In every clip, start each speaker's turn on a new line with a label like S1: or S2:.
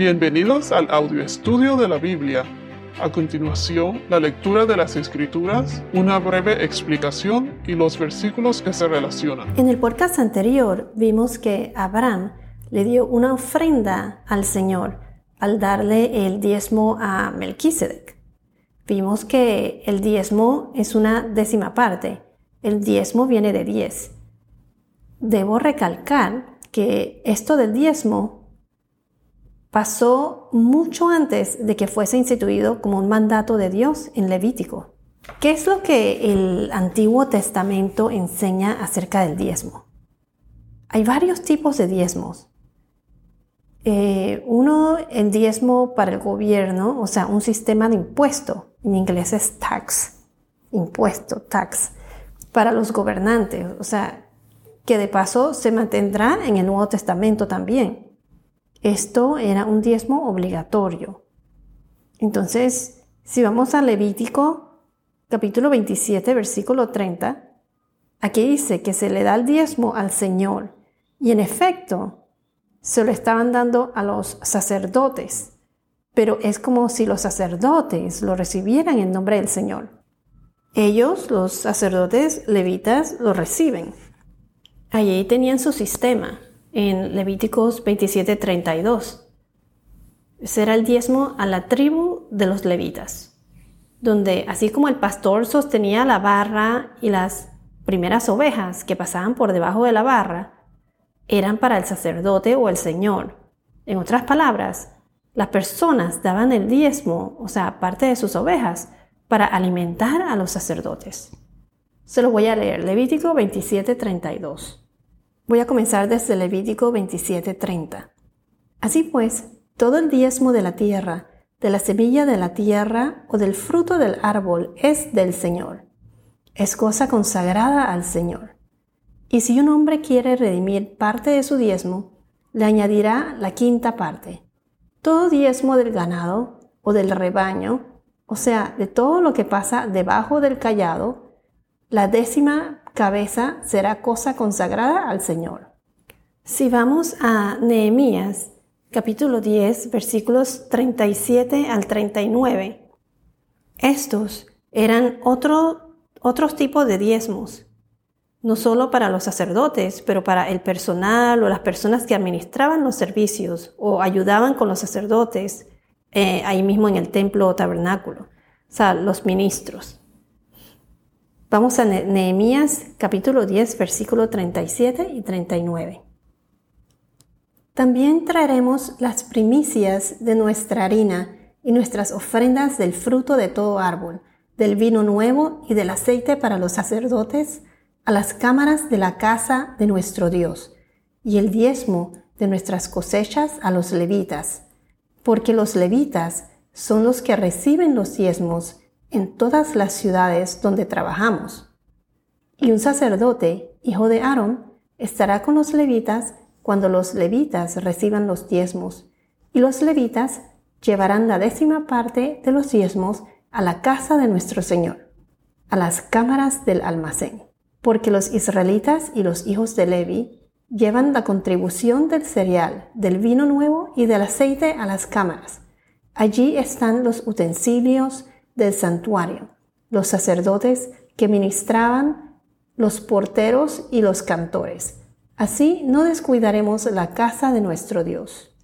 S1: Bienvenidos al audio estudio de la Biblia. A continuación, la lectura de las Escrituras, una breve explicación y los versículos que se relacionan.
S2: En el podcast anterior vimos que Abraham le dio una ofrenda al Señor al darle el diezmo a Melquisedec. Vimos que el diezmo es una décima parte. El diezmo viene de diez. Debo recalcar que esto del diezmo pasó mucho antes de que fuese instituido como un mandato de Dios en Levítico. ¿Qué es lo que el Antiguo Testamento enseña acerca del diezmo? Hay varios tipos de diezmos. Eh, uno, el diezmo para el gobierno, o sea, un sistema de impuesto. En inglés es tax, impuesto, tax, para los gobernantes. O sea, que de paso se mantendrá en el Nuevo Testamento también. Esto era un diezmo obligatorio. Entonces, si vamos a Levítico capítulo 27, versículo 30, aquí dice que se le da el diezmo al Señor. Y en efecto, se lo estaban dando a los sacerdotes. Pero es como si los sacerdotes lo recibieran en nombre del Señor. Ellos, los sacerdotes levitas, lo reciben. Allí tenían su sistema en Levíticos 27:32. Será el diezmo a la tribu de los levitas, donde así como el pastor sostenía la barra y las primeras ovejas que pasaban por debajo de la barra, eran para el sacerdote o el Señor. En otras palabras, las personas daban el diezmo, o sea, parte de sus ovejas, para alimentar a los sacerdotes. Se lo voy a leer, Levítico 27:32. Voy a comenzar desde Levítico 27:30. Así pues, todo el diezmo de la tierra, de la semilla de la tierra o del fruto del árbol es del Señor. Es cosa consagrada al Señor. Y si un hombre quiere redimir parte de su diezmo, le añadirá la quinta parte. Todo diezmo del ganado o del rebaño, o sea, de todo lo que pasa debajo del callado, la décima cabeza será cosa consagrada al Señor. Si vamos a Nehemías, capítulo 10, versículos 37 al 39, estos eran otro, otros tipos de diezmos, no solo para los sacerdotes, pero para el personal o las personas que administraban los servicios o ayudaban con los sacerdotes eh, ahí mismo en el templo o tabernáculo, o sea, los ministros. Vamos a Nehemías capítulo 10, versículo 37 y 39. También traeremos las primicias de nuestra harina y nuestras ofrendas del fruto de todo árbol, del vino nuevo y del aceite para los sacerdotes, a las cámaras de la casa de nuestro Dios, y el diezmo de nuestras cosechas a los levitas, porque los levitas son los que reciben los diezmos en todas las ciudades donde trabajamos. Y un sacerdote, hijo de Aarón, estará con los levitas cuando los levitas reciban los diezmos, y los levitas llevarán la décima parte de los diezmos a la casa de nuestro Señor, a las cámaras del almacén, porque los israelitas y los hijos de Levi llevan la contribución del cereal, del vino nuevo y del aceite a las cámaras. Allí están los utensilios, del santuario, los sacerdotes que ministraban, los porteros y los cantores. Así no descuidaremos la casa de nuestro Dios.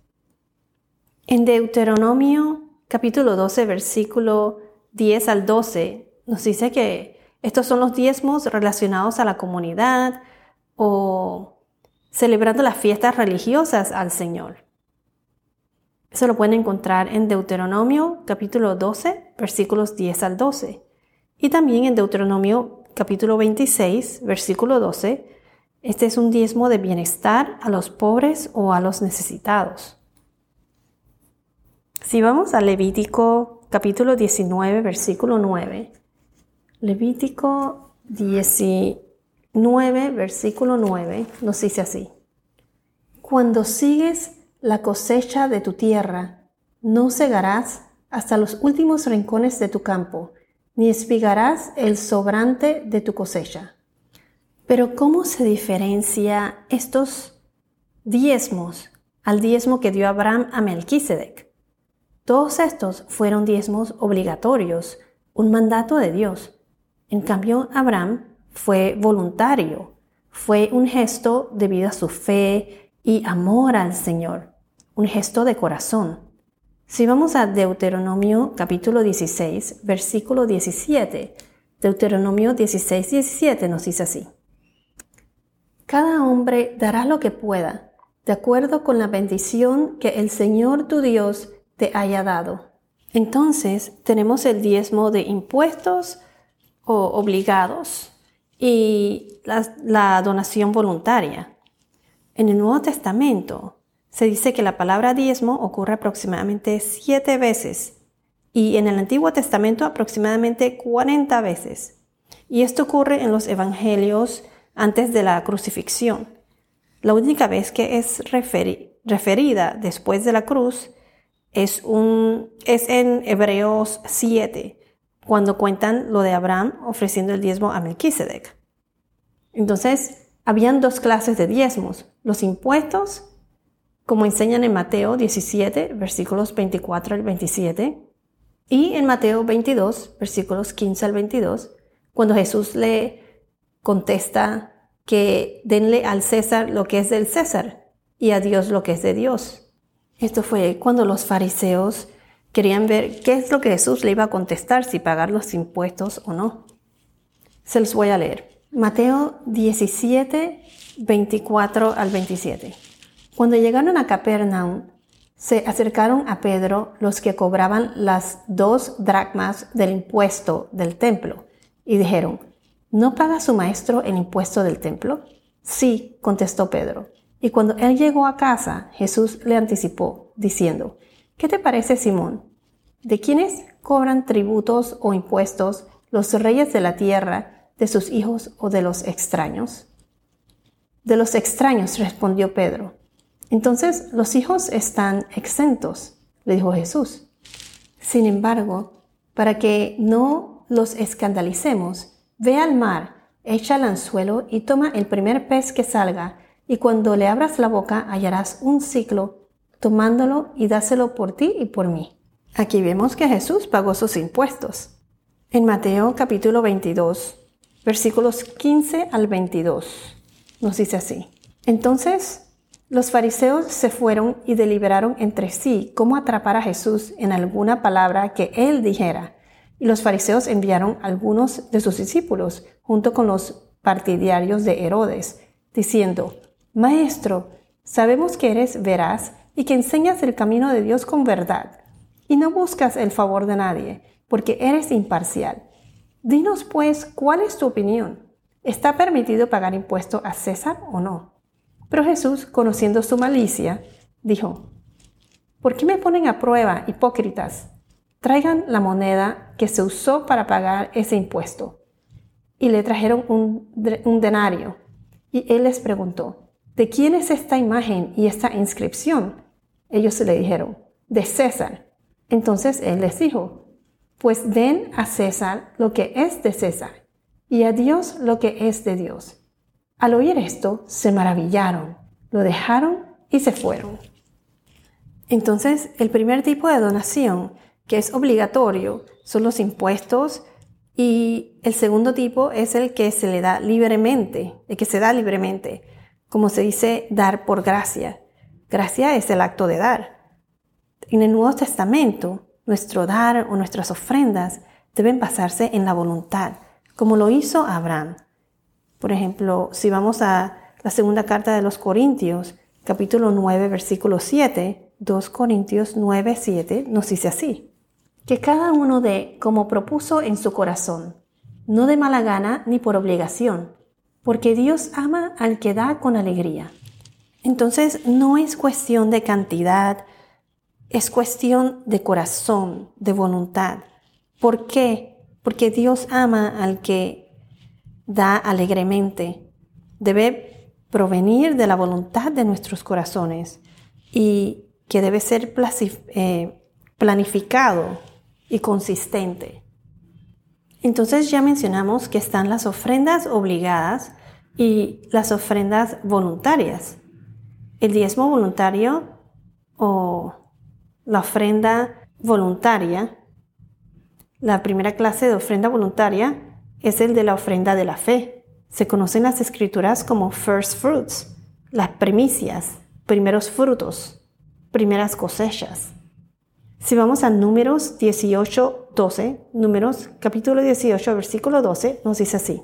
S2: En Deuteronomio capítulo 12, versículo 10 al 12, nos dice que estos son los diezmos relacionados a la comunidad o celebrando las fiestas religiosas al Señor. Eso lo pueden encontrar en Deuteronomio capítulo 12, versículos 10 al 12. Y también en Deuteronomio capítulo 26, versículo 12. Este es un diezmo de bienestar a los pobres o a los necesitados. Si vamos a Levítico capítulo 19, versículo 9. Levítico 19, versículo 9 nos dice así. Cuando sigues la cosecha de tu tierra, no cegarás hasta los últimos rincones de tu campo, ni espigarás el sobrante de tu cosecha. Pero ¿cómo se diferencia estos diezmos al diezmo que dio Abraham a Melquisedec. Todos estos fueron diezmos obligatorios, un mandato de Dios. En cambio, Abraham fue voluntario, fue un gesto debido a su fe y amor al Señor, un gesto de corazón. Si vamos a Deuteronomio capítulo 16, versículo 17, Deuteronomio 16, 17 nos dice así. Cada hombre dará lo que pueda, de acuerdo con la bendición que el Señor tu Dios te haya dado. Entonces tenemos el diezmo de impuestos o obligados y la, donación voluntaria. En el Nuevo Testamento se dice que la palabra diezmo ocurre aproximadamente siete veces y en el Antiguo Testamento aproximadamente 40 veces. Y esto ocurre en los evangelios antes de la crucifixión. La única vez que es referida después de la cruz es, en Hebreos 7, cuando cuentan lo de Abraham ofreciendo el diezmo a Melquisedec. Entonces, habían dos clases de diezmos, los impuestos, como enseñan en Mateo 17, versículos 24 al 27, y en Mateo 22, versículos 15 al 22, cuando Jesús le contesta que denle al César lo que es del César y a Dios lo que es de Dios. Esto fue cuando los fariseos querían ver qué es lo que Jesús le iba a contestar, si pagar los impuestos o no. Se los voy a leer. Mateo 17, 24 al 27. Cuando llegaron a Capernaum, se acercaron a Pedro los que cobraban las dos dracmas del impuesto del templo y dijeron, ¿No paga su maestro el impuesto del templo? Sí, contestó Pedro. Y cuando él llegó a casa, Jesús le anticipó, diciendo, ¿Qué te parece, Simón? ¿De quiénes cobran tributos o impuestos los reyes de la tierra, de sus hijos o de los extraños? De los extraños, respondió Pedro. Entonces los hijos están exentos, le dijo Jesús. Sin embargo, para que no los escandalicemos, Ve al mar, echa el anzuelo y toma el primer pez que salga, y cuando le abras la boca hallarás un ciclo, tomándolo y dáselo por ti y por mí. Aquí vemos que Jesús pagó sus impuestos. En Mateo capítulo 22, versículos 15 al 22, nos dice así. Entonces los fariseos se fueron y deliberaron entre sí cómo atrapar a Jesús en alguna palabra que él dijera y los fariseos enviaron algunos de sus discípulos junto con los partidarios de Herodes, diciendo, Maestro, sabemos que eres veraz y que enseñas el camino de Dios con verdad, y no buscas el favor de nadie, porque eres imparcial. Dinos pues, ¿cuál es tu opinión? ¿Está permitido pagar impuesto a César o no? Pero Jesús, conociendo su malicia, dijo, ¿por qué me ponen a prueba, hipócritas? traigan la moneda que se usó para pagar ese impuesto. Y le trajeron un, denario. Y él les preguntó, ¿de quién es esta imagen y esta inscripción? Ellos le dijeron, de César. Entonces él les dijo, pues den a César lo que es de César y a Dios lo que es de Dios. Al oír esto, se maravillaron, lo dejaron y se fueron. Entonces, el primer tipo de donación que es obligatorio, son los impuestos y el segundo tipo es el que se le da libremente, el que se da libremente, como se dice dar por gracia. Gracia es el acto de dar. En el Nuevo Testamento, nuestro dar o nuestras ofrendas deben basarse en la voluntad, como lo hizo Abraham. Por ejemplo, si vamos a la segunda carta de los Corintios, capítulo 9, versículo 7, 2 Corintios 9, 7, nos dice así que cada uno dé como propuso en su corazón, no de mala gana ni por obligación, porque Dios ama al que da con alegría. Entonces no es cuestión de cantidad, es cuestión de corazón, de voluntad. ¿Por qué? Porque Dios ama al que da alegremente. Debe provenir de la voluntad de nuestros corazones y que debe ser eh, planificado y consistente. Entonces ya mencionamos que están las ofrendas obligadas y las ofrendas voluntarias. El diezmo voluntario o la ofrenda voluntaria, la primera clase de ofrenda voluntaria es el de la ofrenda de la fe. Se conocen las escrituras como first fruits, las primicias, primeros frutos, primeras cosechas. Si vamos a números 18, 12, números capítulo 18, versículo 12, nos dice así.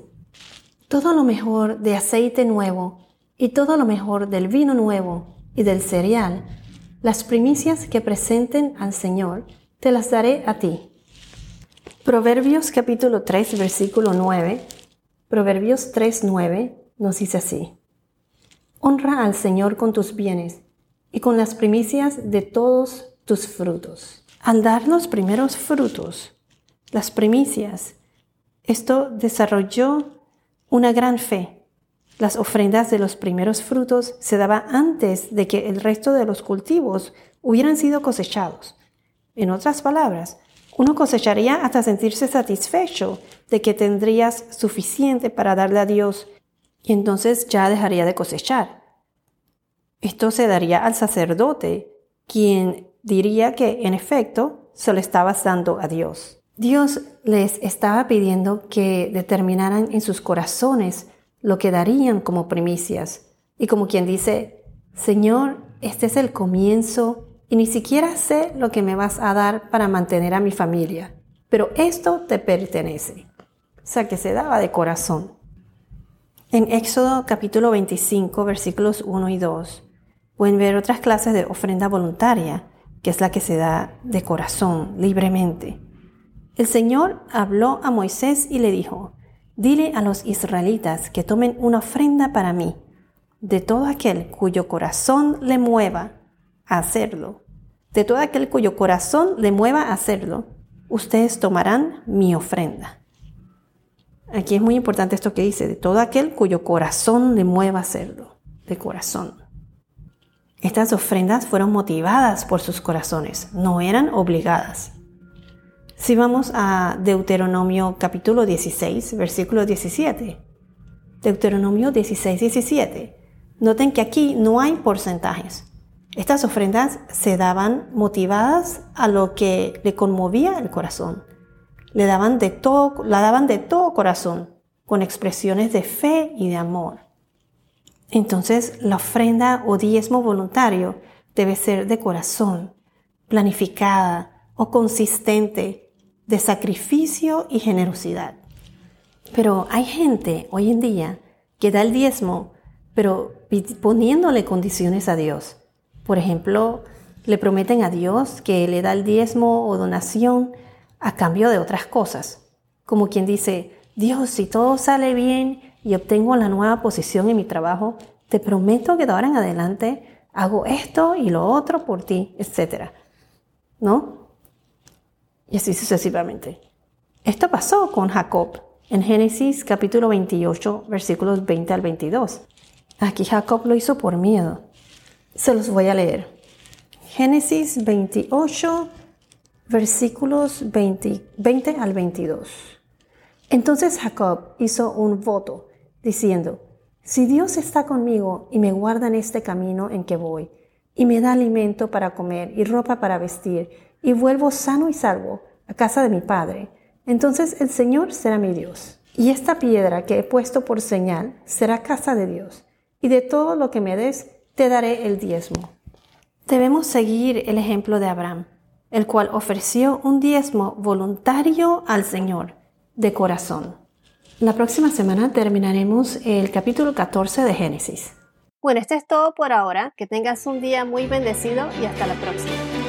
S2: Todo lo mejor de aceite nuevo y todo lo mejor del vino nuevo y del cereal, las primicias que presenten al Señor, te las daré a ti. Proverbios capítulo 3, versículo 9. Proverbios 3, 9 nos dice así. Honra al Señor con tus bienes y con las primicias de todos tus frutos. Al dar los primeros frutos, las primicias, esto desarrolló una gran fe. Las ofrendas de los primeros frutos se daban antes de que el resto de los cultivos hubieran sido cosechados. En otras palabras, uno cosecharía hasta sentirse satisfecho de que tendrías suficiente para darle a Dios y entonces ya dejaría de cosechar. Esto se daría al sacerdote, quien diría que en efecto se lo estaba dando a Dios. Dios les estaba pidiendo que determinaran en sus corazones lo que darían como primicias. Y como quien dice, Señor, este es el comienzo y ni siquiera sé lo que me vas a dar para mantener a mi familia, pero esto te pertenece. O sea, que se daba de corazón. En Éxodo capítulo 25, versículos 1 y 2, pueden ver otras clases de ofrenda voluntaria que es la que se da de corazón, libremente. El Señor habló a Moisés y le dijo, dile a los israelitas que tomen una ofrenda para mí, de todo aquel cuyo corazón le mueva a hacerlo. De todo aquel cuyo corazón le mueva a hacerlo, ustedes tomarán mi ofrenda. Aquí es muy importante esto que dice, de todo aquel cuyo corazón le mueva a hacerlo, de corazón. Estas ofrendas fueron motivadas por sus corazones, no eran obligadas. Si vamos a Deuteronomio capítulo 16, versículo 17. Deuteronomio 16, 17. Noten que aquí no hay porcentajes. Estas ofrendas se daban motivadas a lo que le conmovía el corazón. Le daban de todo, la daban de todo corazón, con expresiones de fe y de amor. Entonces, la ofrenda o diezmo voluntario debe ser de corazón, planificada o consistente, de sacrificio y generosidad. Pero hay gente hoy en día que da el diezmo, pero poniéndole condiciones a Dios. Por ejemplo, le prometen a Dios que le da el diezmo o donación a cambio de otras cosas. Como quien dice, Dios, si todo sale bien y obtengo la nueva posición en mi trabajo, te prometo que de ahora en adelante hago esto y lo otro por ti, etc. ¿No? Y así sucesivamente. Esto pasó con Jacob en Génesis capítulo 28, versículos 20 al 22. Aquí Jacob lo hizo por miedo. Se los voy a leer. Génesis 28, versículos 20, 20 al 22. Entonces Jacob hizo un voto diciendo, si Dios está conmigo y me guarda en este camino en que voy, y me da alimento para comer y ropa para vestir, y vuelvo sano y salvo a casa de mi Padre, entonces el Señor será mi Dios. Y esta piedra que he puesto por señal será casa de Dios, y de todo lo que me des te daré el diezmo. Debemos seguir el ejemplo de Abraham, el cual ofreció un diezmo voluntario al Señor, de corazón. La próxima semana terminaremos el capítulo 14 de Génesis.
S3: Bueno, esto es todo por ahora. Que tengas un día muy bendecido y hasta la próxima.